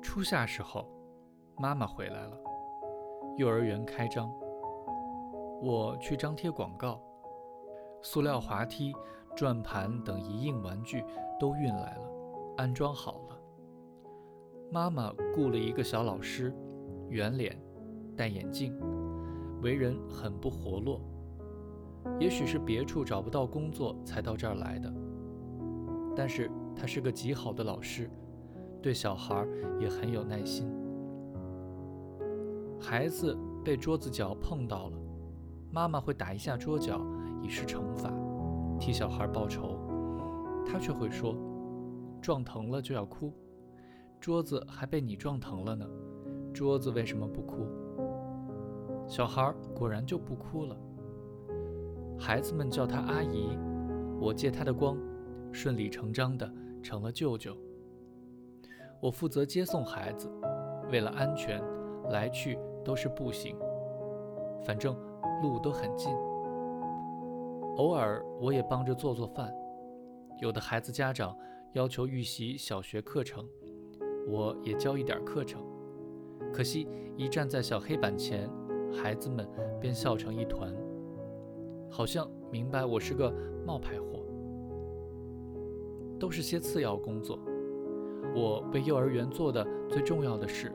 初夏时候，妈妈回来了，幼儿园开张，我去张贴广告，塑料滑梯、转盘等一应玩具都运来了，安装好了。妈妈雇了一个小老师，圆脸，戴眼镜，为人很不活络，也许是别处找不到工作才到这儿来的，但是他是个极好的老师。对小孩也很有耐心。孩子被桌子角碰到了，妈妈会打一下桌角以示惩罚，替小孩报仇。他却会说：“撞疼了就要哭，桌子还被你撞疼了呢，桌子为什么不哭？”小孩果然就不哭了。孩子们叫他阿姨，我借他的光，顺理成章的成了舅舅。我负责接送孩子，为了安全，来去都是步行，反正路都很近。偶尔我也帮着做做饭。有的孩子家长要求预习小学课程，我也教一点课程。可惜一站在小黑板前，孩子们便笑成一团，好像明白我是个冒牌货。都是些次要工作。我为幼儿园做的最重要的事，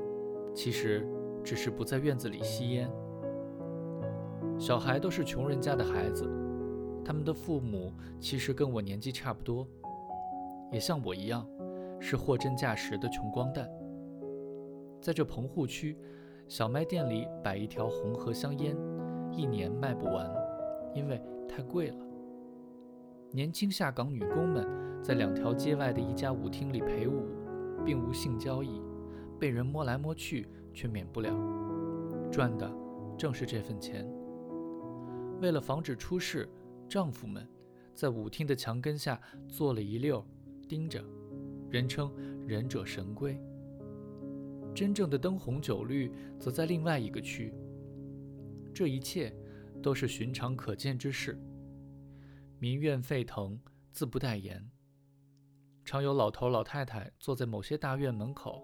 其实只是不在院子里吸烟。小孩都是穷人家的孩子，他们的父母其实跟我年纪差不多，也像我一样，是货真价实的穷光蛋。在这棚户区，小卖店里摆一条红河香烟，一年卖不完，因为太贵了。年轻下岗女工们在两条街外的一家舞厅里陪舞。并无性交易，被人摸来摸去却免不了，赚的正是这份钱。为了防止出事，丈夫们在舞厅的墙根下坐了一溜，盯着，人称“忍者神龟”。真正的灯红酒绿则在另外一个区。这一切都是寻常可见之事，民怨沸腾，自不待言。常有老头老太太坐在某些大院门口，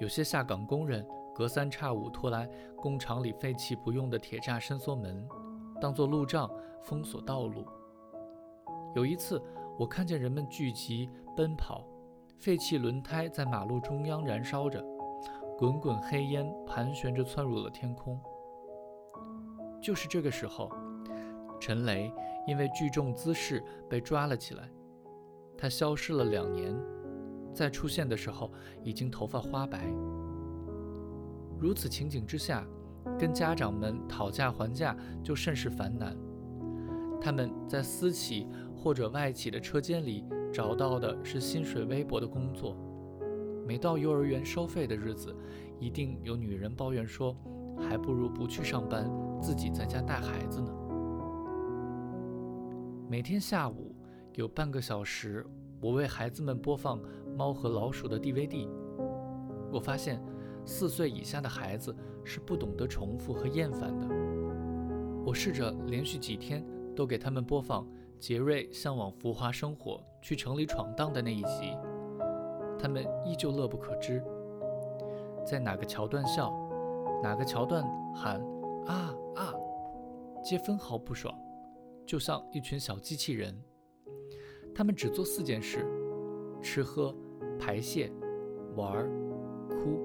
有些下岗工人隔三差五拖来工厂里废弃不用的铁栅伸缩门，当做路障封锁道路。有一次，我看见人们聚集奔跑，废弃轮胎在马路中央燃烧着，滚滚黑烟盘旋着窜入了天空。就是这个时候，陈雷因为聚众滋事被抓了起来。他消失了两年，再出现的时候已经头发花白。如此情景之下，跟家长们讨价还价就甚是烦难。他们在私企或者外企的车间里找到的是薪水微薄的工作。每到幼儿园收费的日子，一定有女人抱怨说：“还不如不去上班，自己在家带孩子呢。”每天下午。有半个小时，我为孩子们播放《猫和老鼠》的 DVD。我发现，四岁以下的孩子是不懂得重复和厌烦的。我试着连续几天都给他们播放杰瑞向往浮华生活、去城里闯荡的那一集，他们依旧乐不可支。在哪个桥段笑，哪个桥段喊啊啊，皆分毫不爽，就像一群小机器人。他们只做四件事：吃喝、排泄、玩、哭。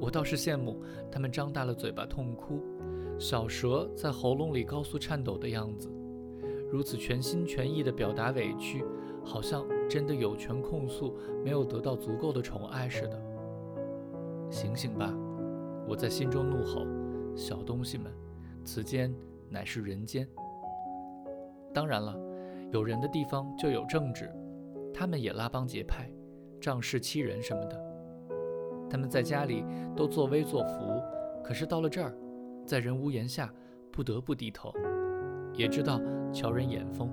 我倒是羡慕他们张大了嘴巴痛哭，小蛇在喉咙里高速颤抖的样子，如此全心全意地表达委屈，好像真的有权控诉没有得到足够的宠爱似的。醒醒吧！我在心中怒吼：小东西们，此间乃是人间。当然了。有人的地方就有政治，他们也拉帮结派、仗势欺人什么的。他们在家里都作威作福，可是到了这儿，在人屋檐下不得不低头，也知道瞧人眼风。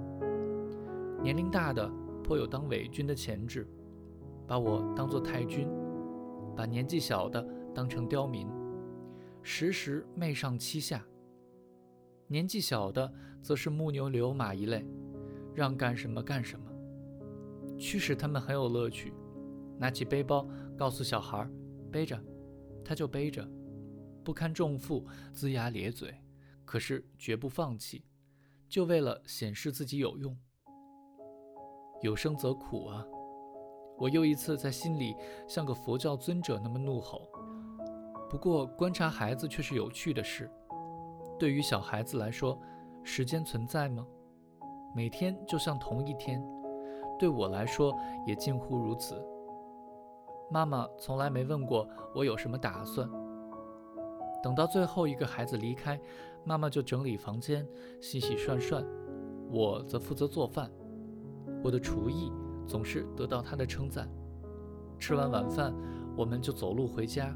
年龄大的颇有当伪君的潜质，把我当作太君，把年纪小的当成刁民。时时媚上欺下。年纪小的则是木牛流马一类，让干什么干什么，驱使他们很有乐趣。拿起背包，告诉小孩背着，他就背着，不堪重负，龇牙咧嘴，可是绝不放弃，就为了显示自己有用。有生则苦啊！我又一次在心里像个佛教尊者那么怒吼。不过观察孩子却是有趣的事。对于小孩子来说，时间存在吗？每天就像同一天。对我来说也近乎如此。妈妈从来没问过我有什么打算。等到最后一个孩子离开，妈妈就整理房间、洗洗涮涮，我则负责做饭。我的厨艺总是得到他的称赞。吃完晚饭，我们就走路回家，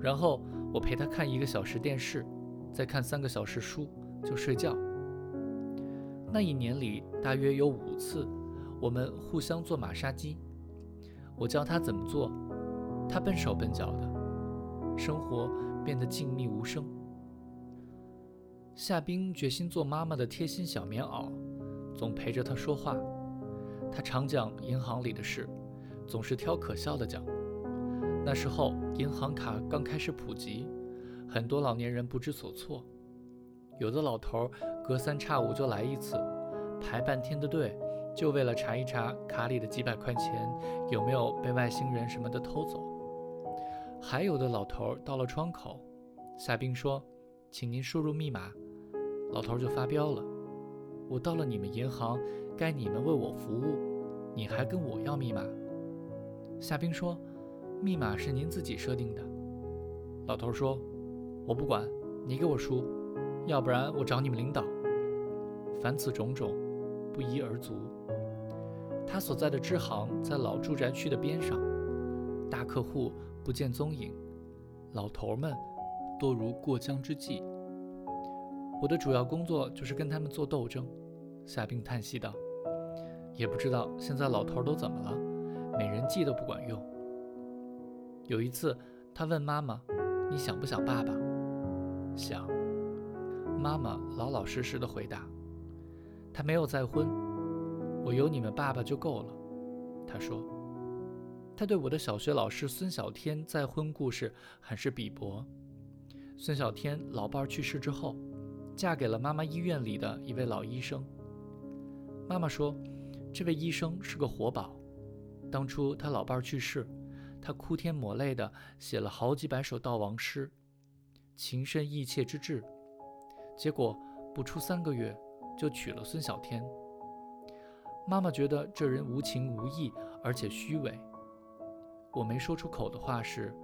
然后我陪他看一个小时电视，再看三个小时书，就睡觉。那一年里，大约有五次，我们互相做马杀鸡。我教他怎么做，他笨手笨脚的，生活变得静谧无声。夏冰决心做妈妈的贴心小棉袄，总陪着他说话。他常讲银行里的事，总是挑可笑的讲。那时候银行卡刚开始普及，很多老年人不知所措。有的老头隔三差五就来一次，排半天的队，就为了查一查卡里的几百块钱有没有被外星人什么的偷走。还有的老头到了窗口，夏冰说：“请您输入密码。”老头就发飙了：“我到了你们银行。”该你们为我服务，你还跟我要密码？夏冰说：“密码是您自己设定的。”老头说：“我不管，你给我输，要不然我找你们领导。”凡此种种，不一而足。他所在的支行在老住宅区的边上，大客户不见踪影，老头们多如过江之鲫。我的主要工作就是跟他们做斗争。夏冰叹息道。也不知道现在老头都怎么了，美人计都不管用。有一次，他问妈妈：“你想不想爸爸？”想。妈妈老老实实的回答：“他没有再婚，我有你们爸爸就够了。”他说。他对我的小学老师孙小天再婚故事很是鄙薄。孙小天老伴去世之后，嫁给了妈妈医院里的一位老医生。妈妈说。这位医生是个活宝。当初他老伴儿去世，他哭天抹泪的写了好几百首悼亡诗，情深意切之至。结果不出三个月，就娶了孙小天。妈妈觉得这人无情无义，而且虚伪。我没说出口的话是：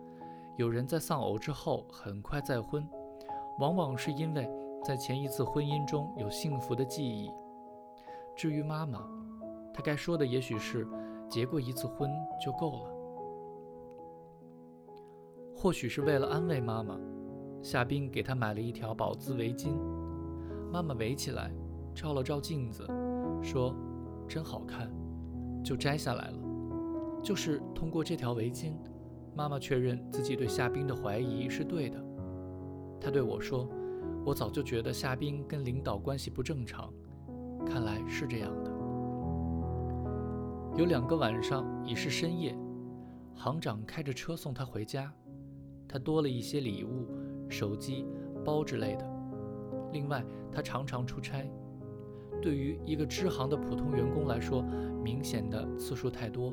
有人在丧偶之后很快再婚，往往是因为在前一次婚姻中有幸福的记忆。至于妈妈，他该说的也许是结过一次婚就够了，或许是为了安慰妈妈，夏冰给她买了一条宝姿围巾。妈妈围起来，照了照镜子，说：“真好看。”就摘下来了。就是通过这条围巾，妈妈确认自己对夏冰的怀疑是对的。她对我说：“我早就觉得夏冰跟领导关系不正常，看来是这样的。”有两个晚上已是深夜，行长开着车送他回家，他多了一些礼物，手机、包之类的。另外，他常常出差，对于一个支行的普通员工来说，明显的次数太多。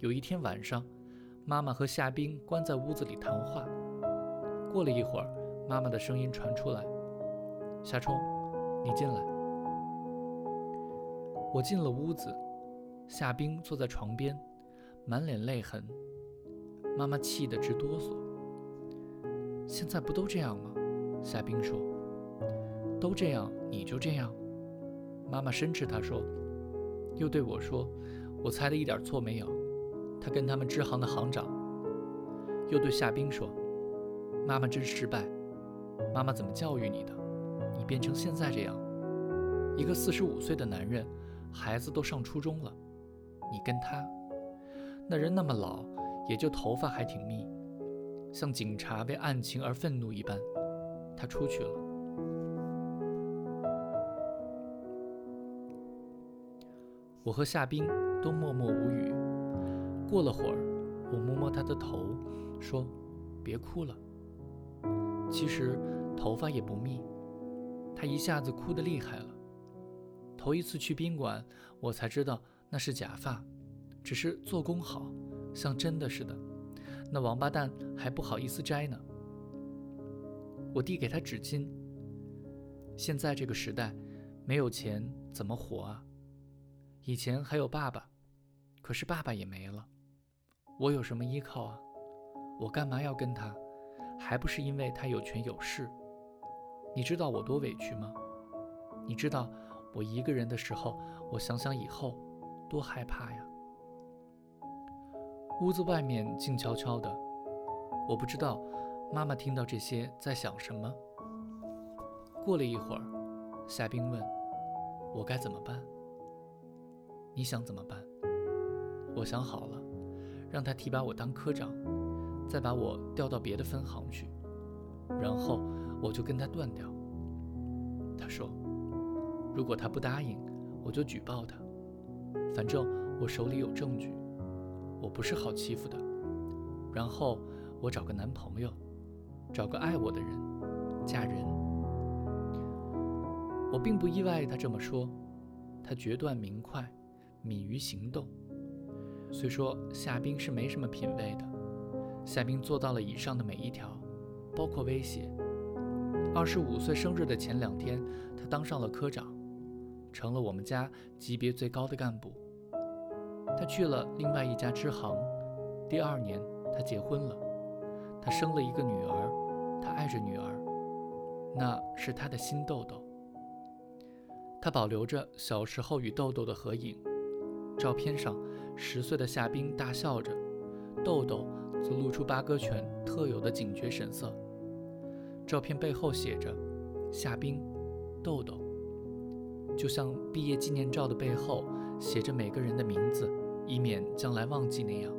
有一天晚上，妈妈和夏冰关在屋子里谈话。过了一会儿，妈妈的声音传出来：“夏冲，你进来。”我进了屋子。夏冰坐在床边，满脸泪痕。妈妈气得直哆嗦。现在不都这样吗？夏冰说：“都这样，你就这样。”妈妈深斥他说，又对我说：“我猜的一点错没有。”他跟他们支行的行长。又对夏冰说：“妈妈真失败。妈妈怎么教育你的？你变成现在这样，一个四十五岁的男人，孩子都上初中了。”你跟他，那人那么老，也就头发还挺密。像警察被案情而愤怒一般，他出去了。我和夏冰都默默无语。过了会儿，我摸摸他的头，说：“别哭了。”其实头发也不密，他一下子哭得厉害了。头一次去宾馆，我才知道那是假发，只是做工好，像真的似的。那王八蛋还不好意思摘呢。我递给他纸巾。现在这个时代，没有钱怎么活啊？以前还有爸爸，可是爸爸也没了，我有什么依靠啊？我干嘛要跟他？还不是因为他有权有势？你知道我多委屈吗？你知道？我一个人的时候，我想想以后，多害怕呀。屋子外面静悄悄的，我不知道妈妈听到这些在想什么。过了一会儿，夏冰问我该怎么办。你想怎么办？我想好了，让他提拔我当科长，再把我调到别的分行去，然后我就跟他断掉。他说。如果他不答应，我就举报他。反正我手里有证据，我不是好欺负的。然后我找个男朋友，找个爱我的人，嫁人。我并不意外他这么说，他决断明快，敏于行动。虽说夏冰是没什么品位的，夏冰做到了以上的每一条，包括威胁。二十五岁生日的前两天，他当上了科长。成了我们家级别最高的干部。他去了另外一家支行。第二年，他结婚了，他生了一个女儿，他爱着女儿，那是他的新豆豆。他保留着小时候与豆豆的合影，照片上十岁的夏冰大笑着，豆豆则露出八哥犬特有的警觉神色。照片背后写着：夏冰，豆豆。就像毕业纪念照的背后写着每个人的名字，以免将来忘记那样。